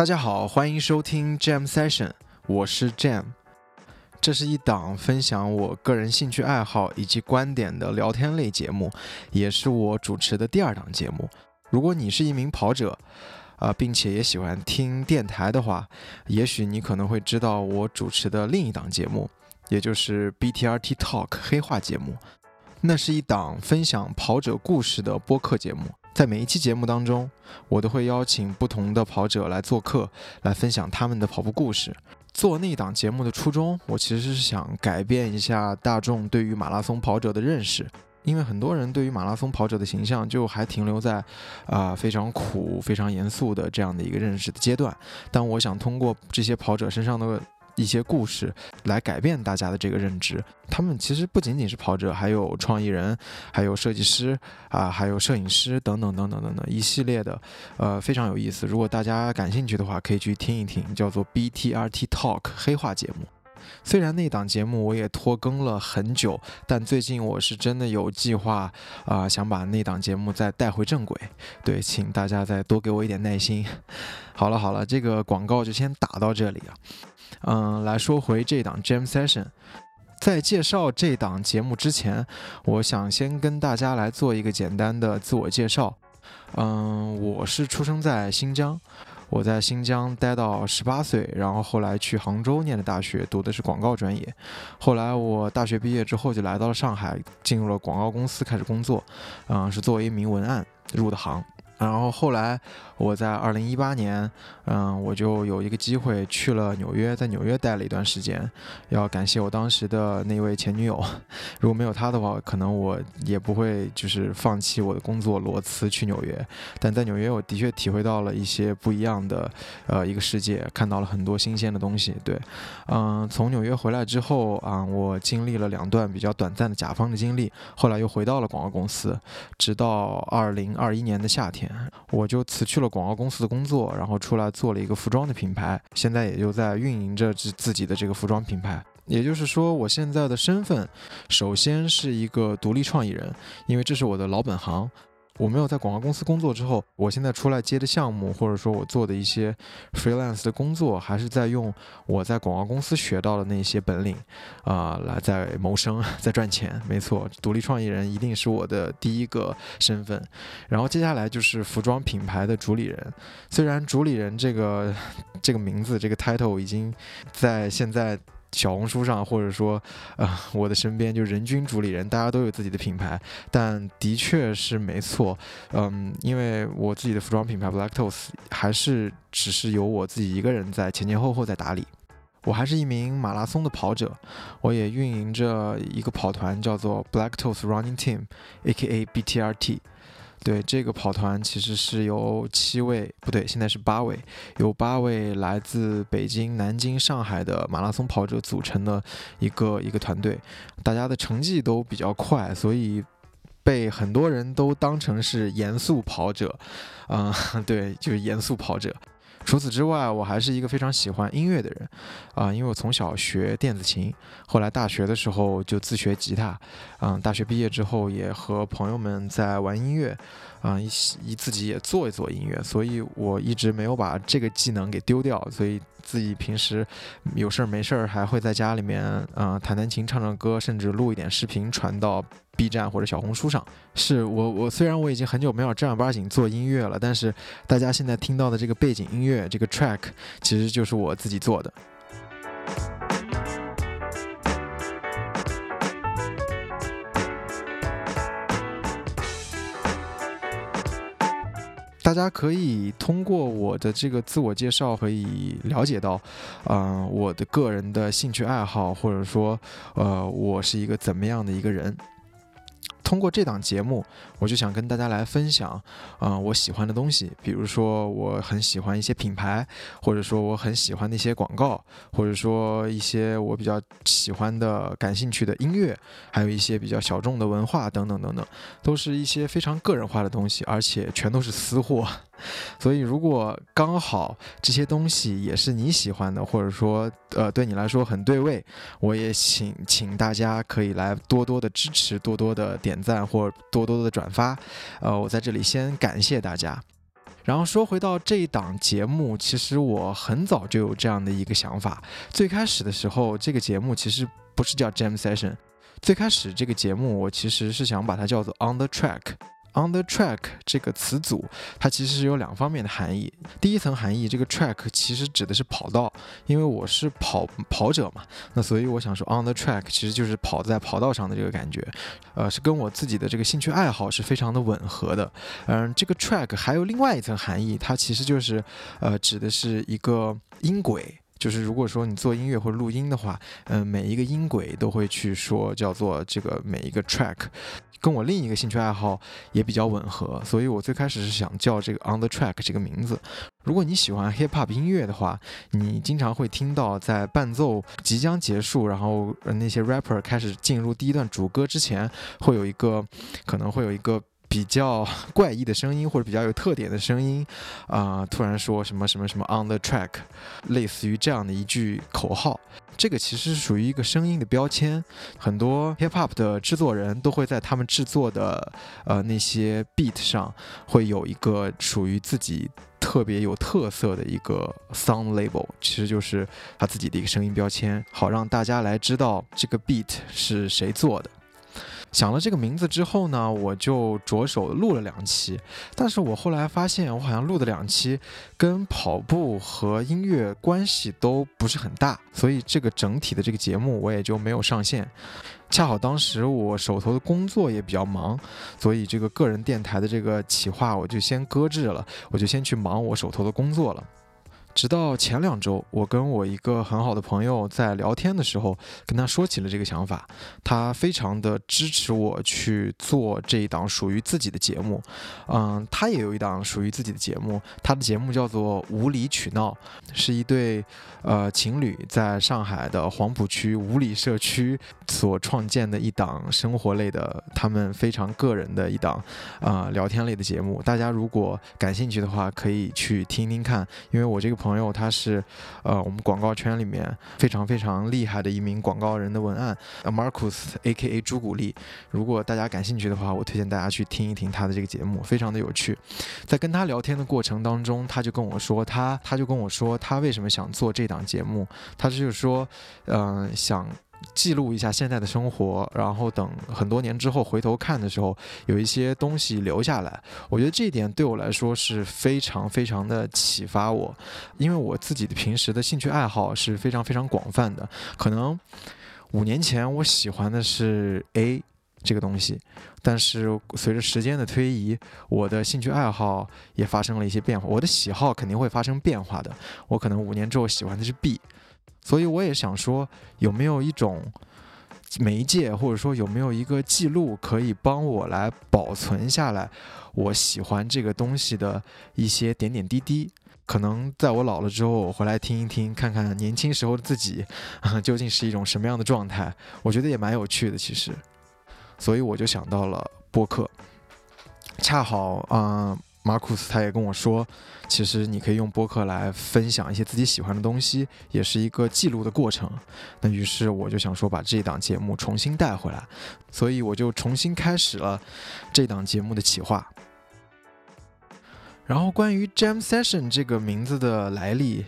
大家好，欢迎收听 Jam Session，我是 Jam。这是一档分享我个人兴趣爱好以及观点的聊天类节目，也是我主持的第二档节目。如果你是一名跑者，啊，并且也喜欢听电台的话，也许你可能会知道我主持的另一档节目，也就是 BTRT Talk 黑话节目。那是一档分享跑者故事的播客节目。在每一期节目当中，我都会邀请不同的跑者来做客，来分享他们的跑步故事。做那档节目的初衷，我其实是想改变一下大众对于马拉松跑者的认识，因为很多人对于马拉松跑者的形象就还停留在啊非常苦、非常严肃的这样的一个认识的阶段。但我想通过这些跑者身上的。一些故事来改变大家的这个认知。他们其实不仅仅是跑者，还有创意人，还有设计师啊，还有摄影师等等等等等等一系列的，呃，非常有意思。如果大家感兴趣的话，可以去听一听，叫做 BTRT Talk 黑话节目。虽然那档节目我也拖更了很久，但最近我是真的有计划啊，想把那档节目再带回正轨。对，请大家再多给我一点耐心。好了好了，这个广告就先打到这里啊。嗯，来说回这档 Jam Session，在介绍这档节目之前，我想先跟大家来做一个简单的自我介绍。嗯，我是出生在新疆，我在新疆待到十八岁，然后后来去杭州念的大学，读的是广告专业。后来我大学毕业之后就来到了上海，进入了广告公司开始工作。嗯，是作为一名文案入的行。然后后来，我在二零一八年，嗯，我就有一个机会去了纽约，在纽约待了一段时间。要感谢我当时的那位前女友，如果没有她的话，可能我也不会就是放弃我的工作裸辞去纽约。但在纽约，我的确体会到了一些不一样的，呃，一个世界，看到了很多新鲜的东西。对，嗯，从纽约回来之后啊，我经历了两段比较短暂的甲方的经历，后来又回到了广告公司，直到二零二一年的夏天。我就辞去了广告公司的工作，然后出来做了一个服装的品牌，现在也就在运营着自自己的这个服装品牌。也就是说，我现在的身份，首先是一个独立创意人，因为这是我的老本行。我没有在广告公司工作之后，我现在出来接的项目，或者说我做的一些 freelance 的工作，还是在用我在广告公司学到的那些本领，啊，来在谋生，在赚钱。没错，独立创意人一定是我的第一个身份。然后接下来就是服装品牌的主理人。虽然主理人这个 这个名字，这个 title 已经在现在。小红书上，或者说，呃，我的身边就人均主理人，大家都有自己的品牌，但的确是没错，嗯，因为我自己的服装品牌 Black Toes 还是只是由我自己一个人在前前后后在打理。我还是一名马拉松的跑者，我也运营着一个跑团，叫做 Black Toes Running Team，A.K.A. BTRT。对这个跑团其实是由七位不对，现在是八位，有八位来自北京、南京、上海的马拉松跑者组成的一个一个团队，大家的成绩都比较快，所以被很多人都当成是严肃跑者，嗯，对，就是严肃跑者。除此之外，我还是一个非常喜欢音乐的人，啊，因为我从小学电子琴，后来大学的时候就自学吉他，嗯，大学毕业之后也和朋友们在玩音乐，啊，一起一自己也做一做音乐，所以我一直没有把这个技能给丢掉，所以自己平时有事儿没事儿还会在家里面，啊，弹弹琴、唱唱歌，甚至录一点视频传到。B 站或者小红书上，是我我虽然我已经很久没有正儿八经做音乐了，但是大家现在听到的这个背景音乐这个 track 其实就是我自己做的。大家可以通过我的这个自我介绍，可以了解到，嗯，我的个人的兴趣爱好，或者说，呃，我是一个怎么样的一个人。通过这档节目，我就想跟大家来分享，啊，我喜欢的东西，比如说我很喜欢一些品牌，或者说我很喜欢那些广告，或者说一些我比较喜欢的、感兴趣的音乐，还有一些比较小众的文化等等等等，都是一些非常个人化的东西，而且全都是私货。所以，如果刚好这些东西也是你喜欢的，或者说呃对你来说很对味，我也请请大家可以来多多的支持，多多的点赞或多多的转发。呃，我在这里先感谢大家。然后说回到这一档节目，其实我很早就有这样的一个想法。最开始的时候，这个节目其实不是叫 Jam Session，最开始这个节目我其实是想把它叫做 On the Track。On the track 这个词组，它其实是有两方面的含义。第一层含义，这个 track 其实指的是跑道，因为我是跑跑者嘛，那所以我想说 on the track 其实就是跑在跑道上的这个感觉，呃，是跟我自己的这个兴趣爱好是非常的吻合的。嗯，这个 track 还有另外一层含义，它其实就是呃指的是一个音轨。就是如果说你做音乐或者录音的话，嗯，每一个音轨都会去说叫做这个每一个 track，跟我另一个兴趣爱好也比较吻合，所以我最开始是想叫这个 on the track 这个名字。如果你喜欢 hip hop 音乐的话，你经常会听到在伴奏即将结束，然后那些 rapper 开始进入第一段主歌之前，会有一个可能会有一个。比较怪异的声音或者比较有特点的声音，啊，突然说什么什么什么 on the track，类似于这样的一句口号，这个其实是属于一个声音的标签。很多 hip hop 的制作人都会在他们制作的呃那些 beat 上会有一个属于自己特别有特色的一个 sound label，其实就是他自己的一个声音标签，好让大家来知道这个 beat 是谁做的。想了这个名字之后呢，我就着手录了两期，但是我后来发现，我好像录的两期跟跑步和音乐关系都不是很大，所以这个整体的这个节目我也就没有上线。恰好当时我手头的工作也比较忙，所以这个个人电台的这个企划我就先搁置了，我就先去忙我手头的工作了。直到前两周，我跟我一个很好的朋友在聊天的时候，跟他说起了这个想法，他非常的支持我去做这一档属于自己的节目。嗯，他也有一档属于自己的节目，他的节目叫做《无理取闹》，是一对呃情侣在上海的黄浦区五里社区所创建的一档生活类的，他们非常个人的一档啊聊天类的节目。大家如果感兴趣的话，可以去听听看，因为我这个。朋友，他是，呃，我们广告圈里面非常非常厉害的一名广告人的文案，Marcus A.K.A 朱古力。如果大家感兴趣的话，我推荐大家去听一听他的这个节目，非常的有趣。在跟他聊天的过程当中，他就跟我说，他他就跟我说，他为什么想做这档节目，他就是说，嗯，想。记录一下现在的生活，然后等很多年之后回头看的时候，有一些东西留下来。我觉得这一点对我来说是非常非常的启发我，因为我自己的平时的兴趣爱好是非常非常广泛的。可能五年前我喜欢的是 A 这个东西，但是随着时间的推移，我的兴趣爱好也发生了一些变化。我的喜好肯定会发生变化的。我可能五年之后喜欢的是 B。所以我也想说，有没有一种媒介，或者说有没有一个记录，可以帮我来保存下来我喜欢这个东西的一些点点滴滴？可能在我老了之后，我回来听一听，看看年轻时候的自己 究竟是一种什么样的状态，我觉得也蛮有趣的。其实，所以我就想到了播客，恰好啊。马库斯他也跟我说，其实你可以用播客来分享一些自己喜欢的东西，也是一个记录的过程。那于是我就想说，把这档节目重新带回来，所以我就重新开始了这档节目的企划。然后关于 Jam Session 这个名字的来历。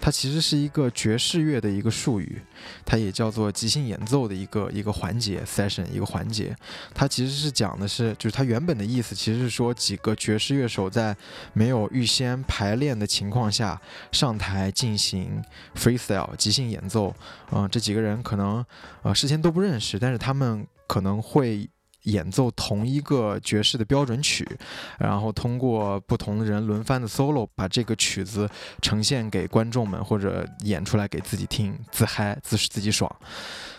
它其实是一个爵士乐的一个术语，它也叫做即兴演奏的一个一个环节，session 一个环节。它其实是讲的是，就是它原本的意思其实是说几个爵士乐手在没有预先排练的情况下上台进行 freestyle 即兴演奏。嗯，这几个人可能呃事先都不认识，但是他们可能会。演奏同一个爵士的标准曲，然后通过不同的人轮番的 solo，把这个曲子呈现给观众们，或者演出来给自己听，自嗨，自自己爽。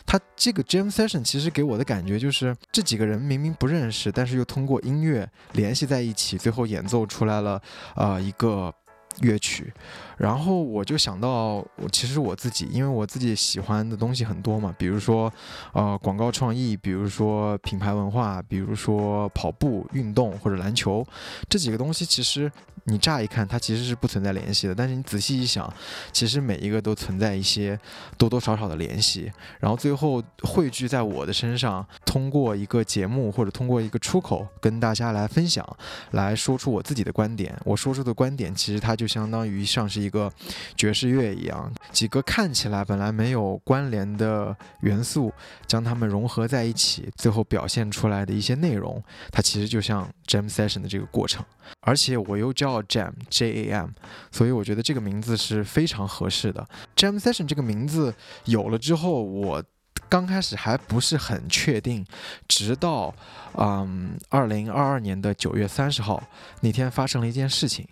他这个 jam session 其实给我的感觉就是，这几个人明明不认识，但是又通过音乐联系在一起，最后演奏出来了，呃，一个乐曲，然后我就想到，我其实我自己，因为我自己喜欢的东西很多嘛，比如说，呃，广告创意，比如说品牌文化，比如说跑步运动或者篮球，这几个东西其实。你乍一看，它其实是不存在联系的，但是你仔细一想，其实每一个都存在一些多多少少的联系，然后最后汇聚在我的身上，通过一个节目或者通过一个出口跟大家来分享，来说出我自己的观点。我说出的观点，其实它就相当于像是一个爵士乐一样，几个看起来本来没有关联的元素，将它们融合在一起，最后表现出来的一些内容，它其实就像 jam session 的这个过程。而且我又叫 Jam J A M，所以我觉得这个名字是非常合适的。Jam Session 这个名字有了之后，我刚开始还不是很确定，直到嗯，二零二二年的九月三十号那天发生了一件事情。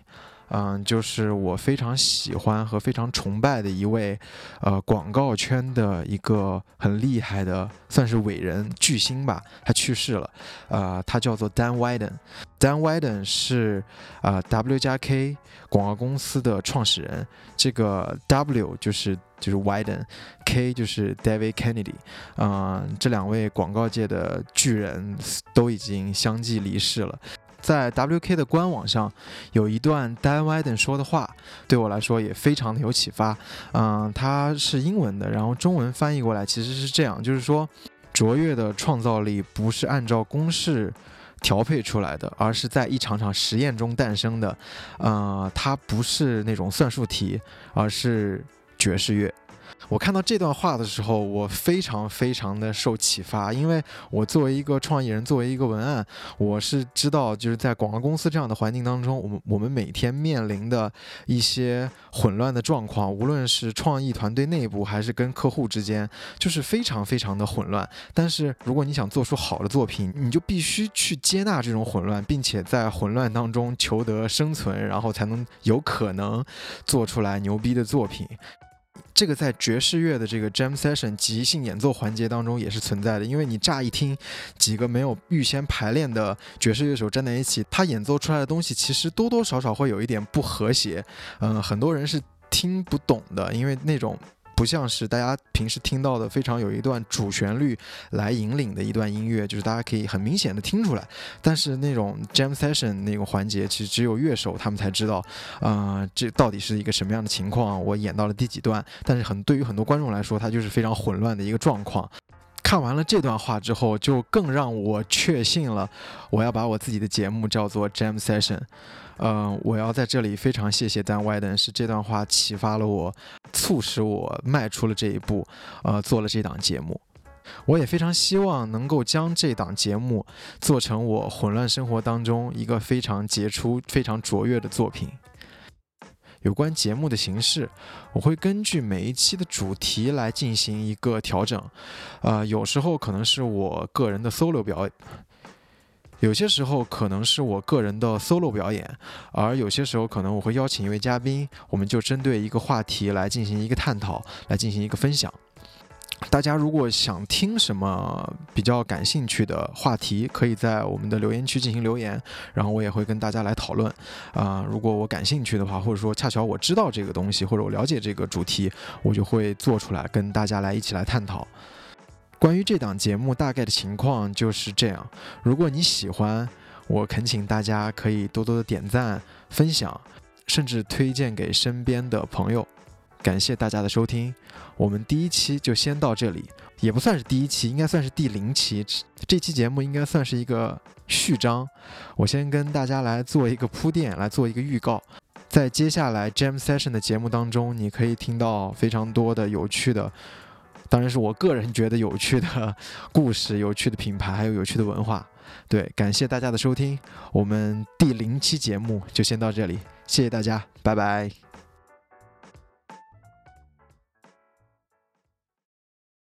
嗯，就是我非常喜欢和非常崇拜的一位，呃，广告圈的一个很厉害的，算是伟人巨星吧。他去世了，呃，他叫做 Dan Widen。Dan Widen 是啊 W 加 K 广告公司的创始人。这个 W 就是就是 Widen，K 就是 David Kennedy。嗯，这两位广告界的巨人都已经相继离世了。在 WK 的官网上有一段 Dan Widen 说的话，对我来说也非常的有启发。嗯，它是英文的，然后中文翻译过来其实是这样，就是说，卓越的创造力不是按照公式调配出来的，而是在一场场实验中诞生的。呃，它不是那种算术题，而是爵士乐。我看到这段话的时候，我非常非常的受启发，因为我作为一个创意人，作为一个文案，我是知道，就是在广告公司这样的环境当中，我们我们每天面临的一些混乱的状况，无论是创意团队内部还是跟客户之间，就是非常非常的混乱。但是如果你想做出好的作品，你就必须去接纳这种混乱，并且在混乱当中求得生存，然后才能有可能做出来牛逼的作品。这个在爵士乐的这个 jam session 即兴演奏环节当中也是存在的，因为你乍一听几个没有预先排练的爵士乐手站在一起，他演奏出来的东西其实多多少少会有一点不和谐，嗯，很多人是听不懂的，因为那种。不像是大家平时听到的非常有一段主旋律来引领的一段音乐，就是大家可以很明显的听出来。但是那种 jam session 那个环节，其实只有乐手他们才知道，啊，这到底是一个什么样的情况，我演到了第几段。但是很对于很多观众来说，它就是非常混乱的一个状况。看完了这段话之后，就更让我确信了，我要把我自己的节目叫做 jam session。嗯，我要在这里非常谢谢 Dan Widen，是这段话启发了我，促使我迈出了这一步，呃，做了这档节目。我也非常希望能够将这档节目做成我混乱生活当中一个非常杰出、非常卓越的作品。有关节目的形式，我会根据每一期的主题来进行一个调整。呃，有时候可能是我个人的 solo 表演。有些时候可能是我个人的 solo 表演，而有些时候可能我会邀请一位嘉宾，我们就针对一个话题来进行一个探讨，来进行一个分享。大家如果想听什么比较感兴趣的话题，可以在我们的留言区进行留言，然后我也会跟大家来讨论。啊，如果我感兴趣的话，或者说恰巧我知道这个东西，或者我了解这个主题，我就会做出来跟大家来一起来探讨。关于这档节目大概的情况就是这样。如果你喜欢，我恳请大家可以多多的点赞、分享，甚至推荐给身边的朋友。感谢大家的收听，我们第一期就先到这里，也不算是第一期，应该算是第零期。这期节目应该算是一个序章，我先跟大家来做一个铺垫，来做一个预告。在接下来 Jam Session 的节目当中，你可以听到非常多的有趣的。当然是我个人觉得有趣的故事、有趣的品牌，还有有趣的文化。对，感谢大家的收听，我们第零期节目就先到这里，谢谢大家，拜拜。